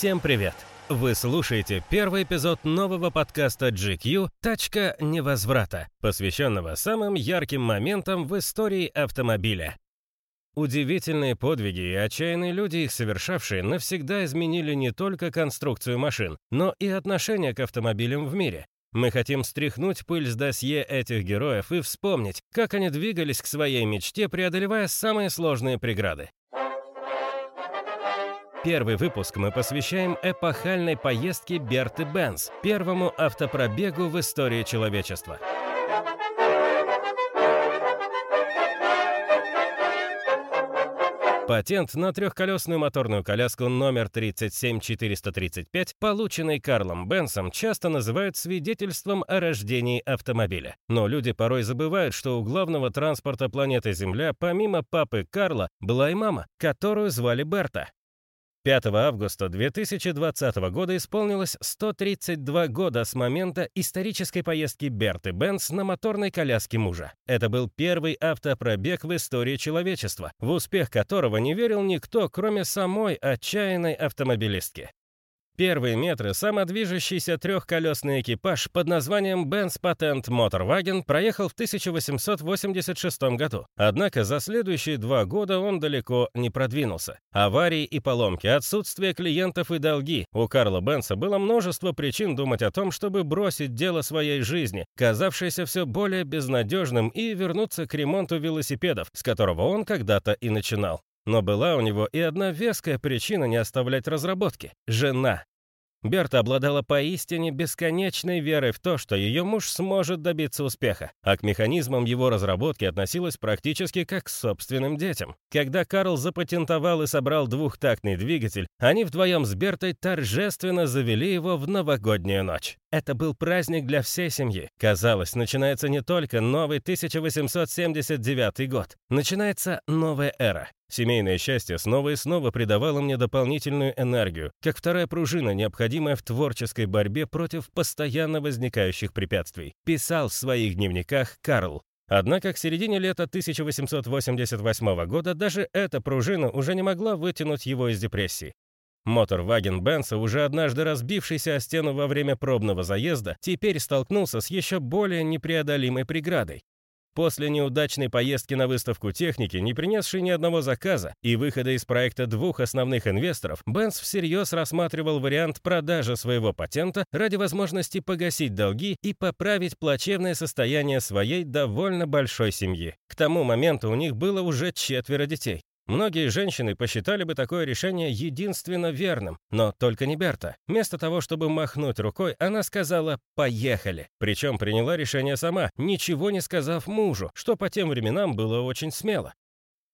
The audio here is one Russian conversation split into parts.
Всем привет! Вы слушаете первый эпизод нового подкаста GQ «Тачка невозврата», посвященного самым ярким моментам в истории автомобиля. Удивительные подвиги и отчаянные люди, их совершавшие, навсегда изменили не только конструкцию машин, но и отношение к автомобилям в мире. Мы хотим стряхнуть пыль с досье этих героев и вспомнить, как они двигались к своей мечте, преодолевая самые сложные преграды. Первый выпуск мы посвящаем эпохальной поездке Берты Бенц, первому автопробегу в истории человечества. Патент на трехколесную моторную коляску номер 37435, полученный Карлом Бенсом, часто называют свидетельством о рождении автомобиля. Но люди порой забывают, что у главного транспорта планеты Земля, помимо папы Карла, была и мама, которую звали Берта. 5 августа 2020 года исполнилось 132 года с момента исторической поездки Берты Бенц на моторной коляске мужа. Это был первый автопробег в истории человечества, в успех которого не верил никто, кроме самой отчаянной автомобилистки. Первые метры самодвижущийся трехколесный экипаж под названием Benz Patent Motorwagen проехал в 1886 году. Однако за следующие два года он далеко не продвинулся. Аварии и поломки, отсутствие клиентов и долги. У Карла Бенса было множество причин думать о том, чтобы бросить дело своей жизни, казавшееся все более безнадежным, и вернуться к ремонту велосипедов, с которого он когда-то и начинал. Но была у него и одна веская причина не оставлять разработки – жена. Берта обладала поистине бесконечной верой в то, что ее муж сможет добиться успеха, а к механизмам его разработки относилась практически как к собственным детям. Когда Карл запатентовал и собрал двухтактный двигатель, они вдвоем с Бертой торжественно завели его в новогоднюю ночь. Это был праздник для всей семьи. Казалось, начинается не только новый 1879 год, начинается новая эра. Семейное счастье снова и снова придавало мне дополнительную энергию, как вторая пружина, необходимая в творческой борьбе против постоянно возникающих препятствий. Писал в своих дневниках Карл. Однако к середине лета 1888 года даже эта пружина уже не могла вытянуть его из депрессии. Мотор Ваген Бенса, уже однажды разбившийся о стену во время пробного заезда, теперь столкнулся с еще более непреодолимой преградой. После неудачной поездки на выставку техники, не принесшей ни одного заказа, и выхода из проекта двух основных инвесторов, Бенц всерьез рассматривал вариант продажи своего патента ради возможности погасить долги и поправить плачевное состояние своей довольно большой семьи. К тому моменту у них было уже четверо детей. Многие женщины посчитали бы такое решение единственно верным, но только не Берта. Вместо того, чтобы махнуть рукой, она сказала «поехали». Причем приняла решение сама, ничего не сказав мужу, что по тем временам было очень смело.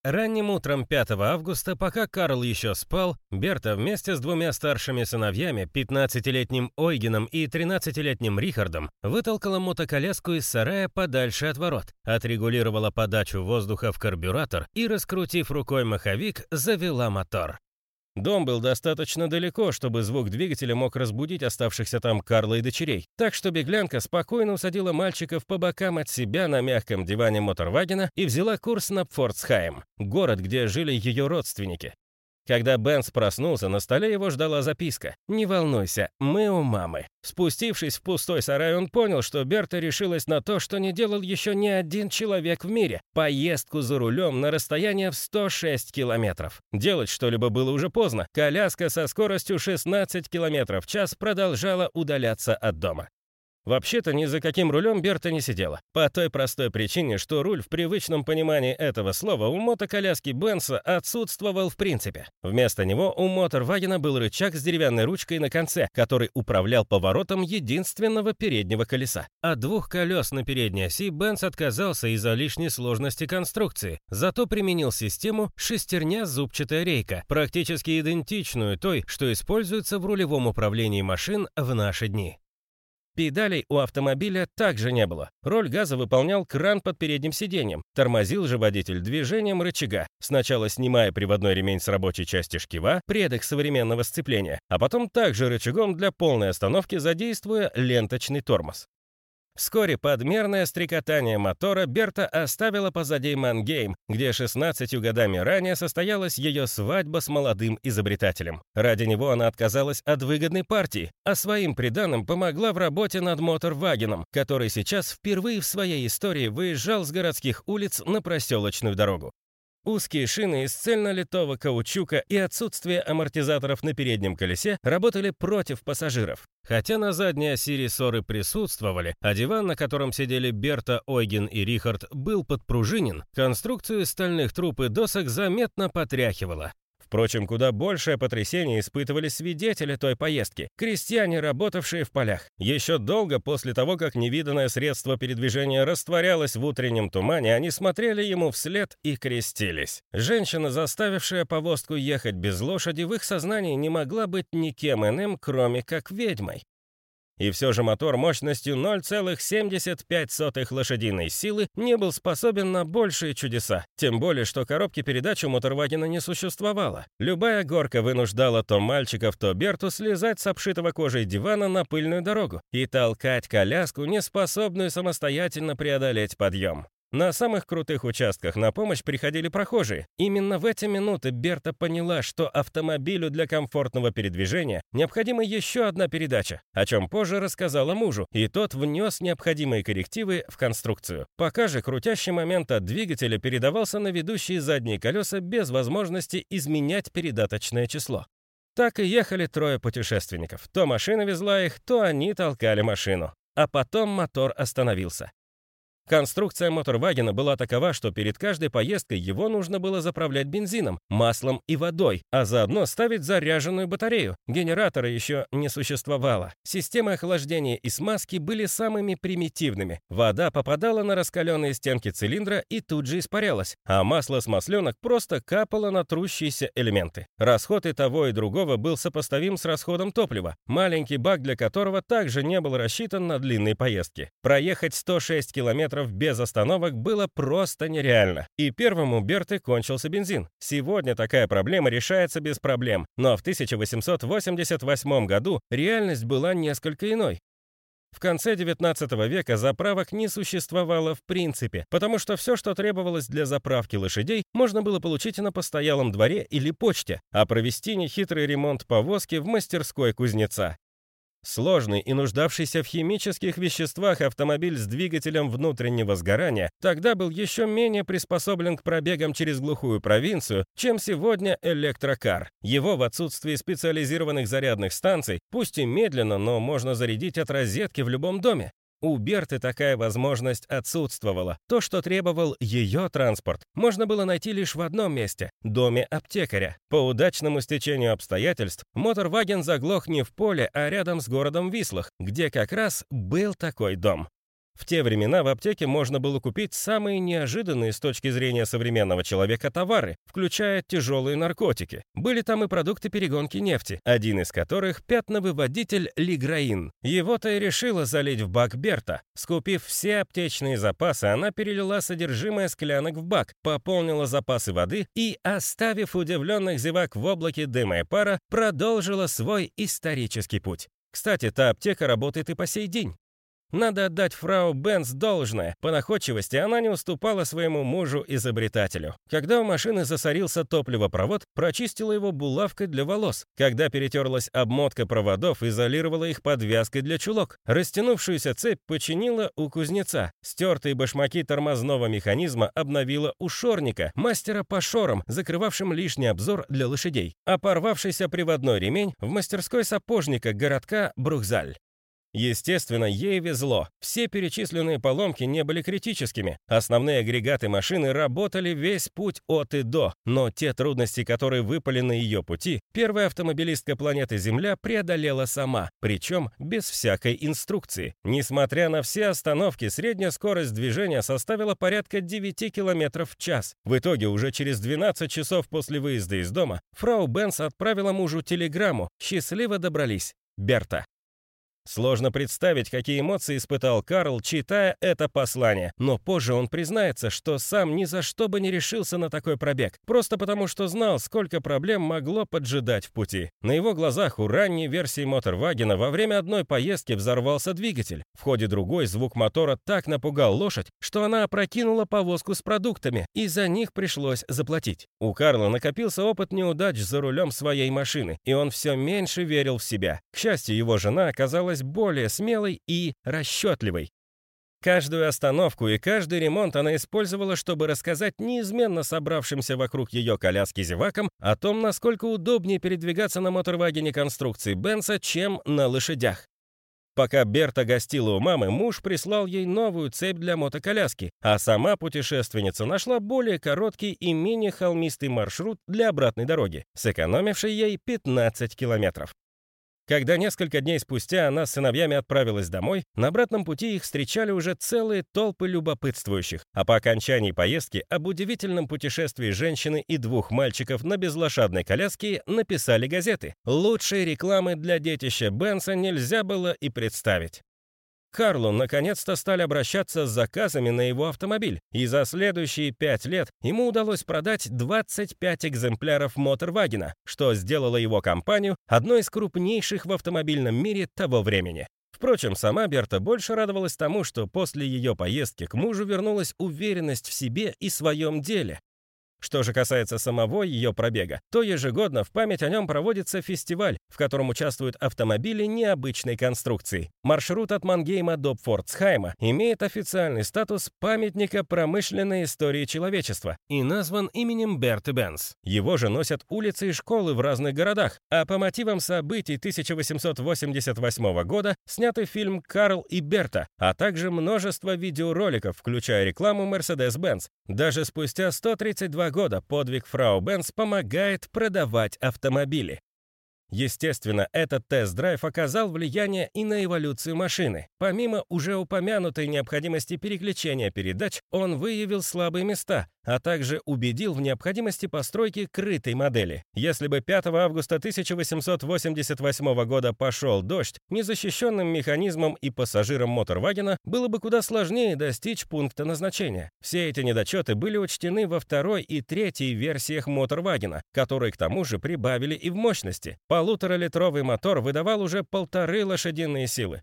Ранним утром 5 августа, пока Карл еще спал, Берта вместе с двумя старшими сыновьями, 15-летним Ойгеном и 13-летним Рихардом, вытолкала мотоколяску из сарая подальше от ворот, отрегулировала подачу воздуха в карбюратор и, раскрутив рукой маховик, завела мотор. Дом был достаточно далеко, чтобы звук двигателя мог разбудить оставшихся там Карла и дочерей, так что беглянка спокойно усадила мальчиков по бокам от себя на мягком диване Моторвагена и взяла курс на Пфорцхайм, город, где жили ее родственники. Когда Бенс проснулся, на столе его ждала записка. «Не волнуйся, мы у мамы». Спустившись в пустой сарай, он понял, что Берта решилась на то, что не делал еще ни один человек в мире – поездку за рулем на расстояние в 106 километров. Делать что-либо было уже поздно. Коляска со скоростью 16 километров в час продолжала удаляться от дома. Вообще-то ни за каким рулем Берта не сидела. По той простой причине, что руль в привычном понимании этого слова у мотоколяски Бенса отсутствовал в принципе. Вместо него у Моторвагена был рычаг с деревянной ручкой на конце, который управлял поворотом единственного переднего колеса. От двух колес на передней оси Бенс отказался из-за лишней сложности конструкции, зато применил систему шестерня-зубчатая рейка, практически идентичную той, что используется в рулевом управлении машин в наши дни. Педалей у автомобиля также не было. Роль газа выполнял кран под передним сиденьем. Тормозил же водитель движением рычага, сначала снимая приводной ремень с рабочей части шкива, предок современного сцепления, а потом также рычагом для полной остановки задействуя ленточный тормоз. Вскоре подмерное стрекотание мотора Берта оставила позади Мангейм, где 16 годами ранее состоялась ее свадьба с молодым изобретателем. Ради него она отказалась от выгодной партии, а своим приданым помогла в работе над Моторвагеном, который сейчас впервые в своей истории выезжал с городских улиц на проселочную дорогу. Узкие шины из цельнолитого каучука и отсутствие амортизаторов на переднем колесе работали против пассажиров. Хотя на задней оси рессоры присутствовали, а диван, на котором сидели Берта, Ойген и Рихард, был подпружинен, конструкцию стальных труб и досок заметно потряхивало. Впрочем, куда большее потрясение испытывали свидетели той поездки, крестьяне, работавшие в полях. Еще долго после того, как невиданное средство передвижения растворялось в утреннем тумане, они смотрели ему вслед и крестились. Женщина, заставившая повозку ехать без лошади, в их сознании не могла быть никем иным, кроме как ведьмой. И все же мотор мощностью 0,75 лошадиной силы не был способен на большие чудеса. Тем более, что коробки передач у Моторвагена не существовало. Любая горка вынуждала то мальчиков, то Берту слезать с обшитого кожей дивана на пыльную дорогу и толкать коляску, не способную самостоятельно преодолеть подъем. На самых крутых участках на помощь приходили прохожие. Именно в эти минуты Берта поняла, что автомобилю для комфортного передвижения необходима еще одна передача, о чем позже рассказала мужу, и тот внес необходимые коррективы в конструкцию. Пока же крутящий момент от двигателя передавался на ведущие задние колеса без возможности изменять передаточное число. Так и ехали трое путешественников. То машина везла их, то они толкали машину. А потом мотор остановился. Конструкция моторвагена была такова, что перед каждой поездкой его нужно было заправлять бензином, маслом и водой, а заодно ставить заряженную батарею. Генератора еще не существовало. Системы охлаждения и смазки были самыми примитивными. Вода попадала на раскаленные стенки цилиндра и тут же испарялась, а масло с масленок просто капало на трущиеся элементы. Расход и того, и другого был сопоставим с расходом топлива, маленький бак для которого также не был рассчитан на длинные поездки. Проехать 106 километров километров без остановок было просто нереально. И первым у Берты кончился бензин. Сегодня такая проблема решается без проблем, но в 1888 году реальность была несколько иной. В конце XIX века заправок не существовало в принципе, потому что все, что требовалось для заправки лошадей, можно было получить на постоялом дворе или почте, а провести нехитрый ремонт повозки в мастерской кузнеца. Сложный и нуждавшийся в химических веществах автомобиль с двигателем внутреннего сгорания тогда был еще менее приспособлен к пробегам через глухую провинцию, чем сегодня электрокар. Его в отсутствии специализированных зарядных станций, пусть и медленно, но можно зарядить от розетки в любом доме. У Берты такая возможность отсутствовала. То, что требовал ее транспорт, можно было найти лишь в одном месте – доме аптекаря. По удачному стечению обстоятельств, моторваген заглох не в поле, а рядом с городом Вислах, где как раз был такой дом. В те времена в аптеке можно было купить самые неожиданные с точки зрения современного человека товары, включая тяжелые наркотики. Были там и продукты перегонки нефти, один из которых – пятновыводитель лиграин. Его-то и решила залить в бак Берта. Скупив все аптечные запасы, она перелила содержимое склянок в бак, пополнила запасы воды и, оставив удивленных зевак в облаке дыма и пара, продолжила свой исторический путь. Кстати, та аптека работает и по сей день. Надо отдать фрау Бенц должное. По находчивости она не уступала своему мужу-изобретателю. Когда у машины засорился топливопровод, прочистила его булавкой для волос. Когда перетерлась обмотка проводов, изолировала их подвязкой для чулок. Растянувшуюся цепь починила у кузнеца. Стертые башмаки тормозного механизма обновила у шорника, мастера по шорам, закрывавшим лишний обзор для лошадей. А порвавшийся приводной ремень в мастерской сапожника городка Брухзаль. Естественно, ей везло. Все перечисленные поломки не были критическими. Основные агрегаты машины работали весь путь от и до, но те трудности, которые выпали на ее пути, первая автомобилистка планеты Земля преодолела сама, причем без всякой инструкции. Несмотря на все остановки, средняя скорость движения составила порядка 9 км в час. В итоге, уже через 12 часов после выезда из дома, фрау Бенс отправила мужу телеграмму «Счастливо добрались, Берта». Сложно представить, какие эмоции испытал Карл, читая это послание, но позже он признается, что сам ни за что бы не решился на такой пробег, просто потому что знал, сколько проблем могло поджидать в пути. На его глазах у ранней версии Моторвагена во время одной поездки взорвался двигатель. В ходе другой звук мотора так напугал лошадь, что она опрокинула повозку с продуктами, и за них пришлось заплатить. У Карла накопился опыт неудач за рулем своей машины, и он все меньше верил в себя. К счастью, его жена оказалась более смелой и расчетливой. Каждую остановку и каждый ремонт она использовала, чтобы рассказать неизменно собравшимся вокруг ее коляски зевакам о том, насколько удобнее передвигаться на моторвагене конструкции Бенса, чем на лошадях. Пока Берта гостила у мамы, муж прислал ей новую цепь для мотоколяски, а сама путешественница нашла более короткий и менее холмистый маршрут для обратной дороги, сэкономивший ей 15 километров. Когда несколько дней спустя она с сыновьями отправилась домой, на обратном пути их встречали уже целые толпы любопытствующих, а по окончании поездки об удивительном путешествии женщины и двух мальчиков на безлошадной коляске написали газеты. Лучшей рекламы для детища Бенса нельзя было и представить. Карлу наконец-то стали обращаться с заказами на его автомобиль, и за следующие пять лет ему удалось продать 25 экземпляров Моторвагена, что сделало его компанию одной из крупнейших в автомобильном мире того времени. Впрочем, сама Берта больше радовалась тому, что после ее поездки к мужу вернулась уверенность в себе и своем деле, что же касается самого ее пробега, то ежегодно в память о нем проводится фестиваль, в котором участвуют автомобили необычной конструкции. Маршрут от Мангейма до Пфорцхайма имеет официальный статус памятника промышленной истории человечества и назван именем Берты Бенс. Его же носят улицы и школы в разных городах, а по мотивам событий 1888 года снятый фильм «Карл и Берта», а также множество видеороликов, включая рекламу Mercedes-Benz. Даже спустя 132 года подвиг фрау Бенц помогает продавать автомобили. Естественно, этот тест-драйв оказал влияние и на эволюцию машины. Помимо уже упомянутой необходимости переключения передач, он выявил слабые места, а также убедил в необходимости постройки крытой модели. Если бы 5 августа 1888 года пошел дождь, незащищенным механизмом и пассажирам Моторвагена было бы куда сложнее достичь пункта назначения. Все эти недочеты были учтены во второй и третьей версиях Моторвагена, которые к тому же прибавили и в мощности. Полуторалитровый мотор выдавал уже полторы лошадиные силы.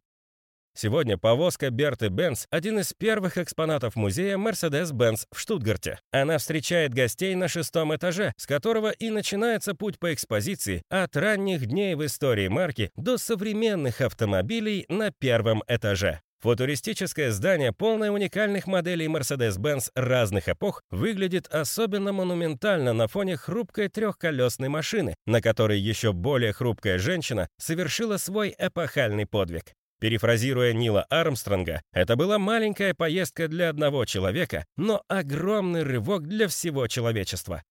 Сегодня повозка Берты Бенц – один из первых экспонатов музея Mercedes-Benz в Штутгарте. Она встречает гостей на шестом этаже, с которого и начинается путь по экспозиции от ранних дней в истории марки до современных автомобилей на первом этаже. Футуристическое здание, полное уникальных моделей Mercedes-Benz разных эпох, выглядит особенно монументально на фоне хрупкой трехколесной машины, на которой еще более хрупкая женщина совершила свой эпохальный подвиг. Перефразируя Нила Армстронга, это была маленькая поездка для одного человека, но огромный рывок для всего человечества.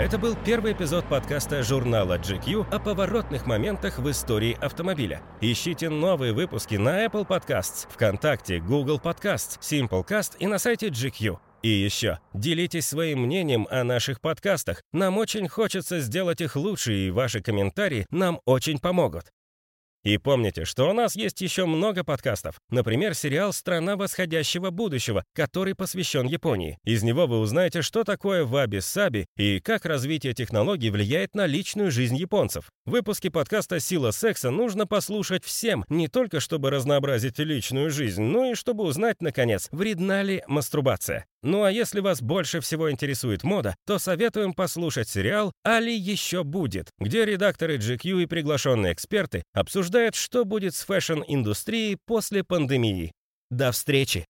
Это был первый эпизод подкаста журнала GQ о поворотных моментах в истории автомобиля. Ищите новые выпуски на Apple Podcasts, ВКонтакте, Google Podcasts, Simplecast и на сайте GQ. И еще, делитесь своим мнением о наших подкастах. Нам очень хочется сделать их лучше, и ваши комментарии нам очень помогут. И помните, что у нас есть еще много подкастов. Например, сериал «Страна восходящего будущего», который посвящен Японии. Из него вы узнаете, что такое ваби-саби и как развитие технологий влияет на личную жизнь японцев. Выпуски подкаста «Сила секса» нужно послушать всем, не только чтобы разнообразить личную жизнь, но и чтобы узнать, наконец, вредна ли мастурбация. Ну а если вас больше всего интересует мода, то советуем послушать сериал «Али еще будет», где редакторы GQ и приглашенные эксперты обсуждают, что будет с fashion -индустрией после пандемии. До встречи!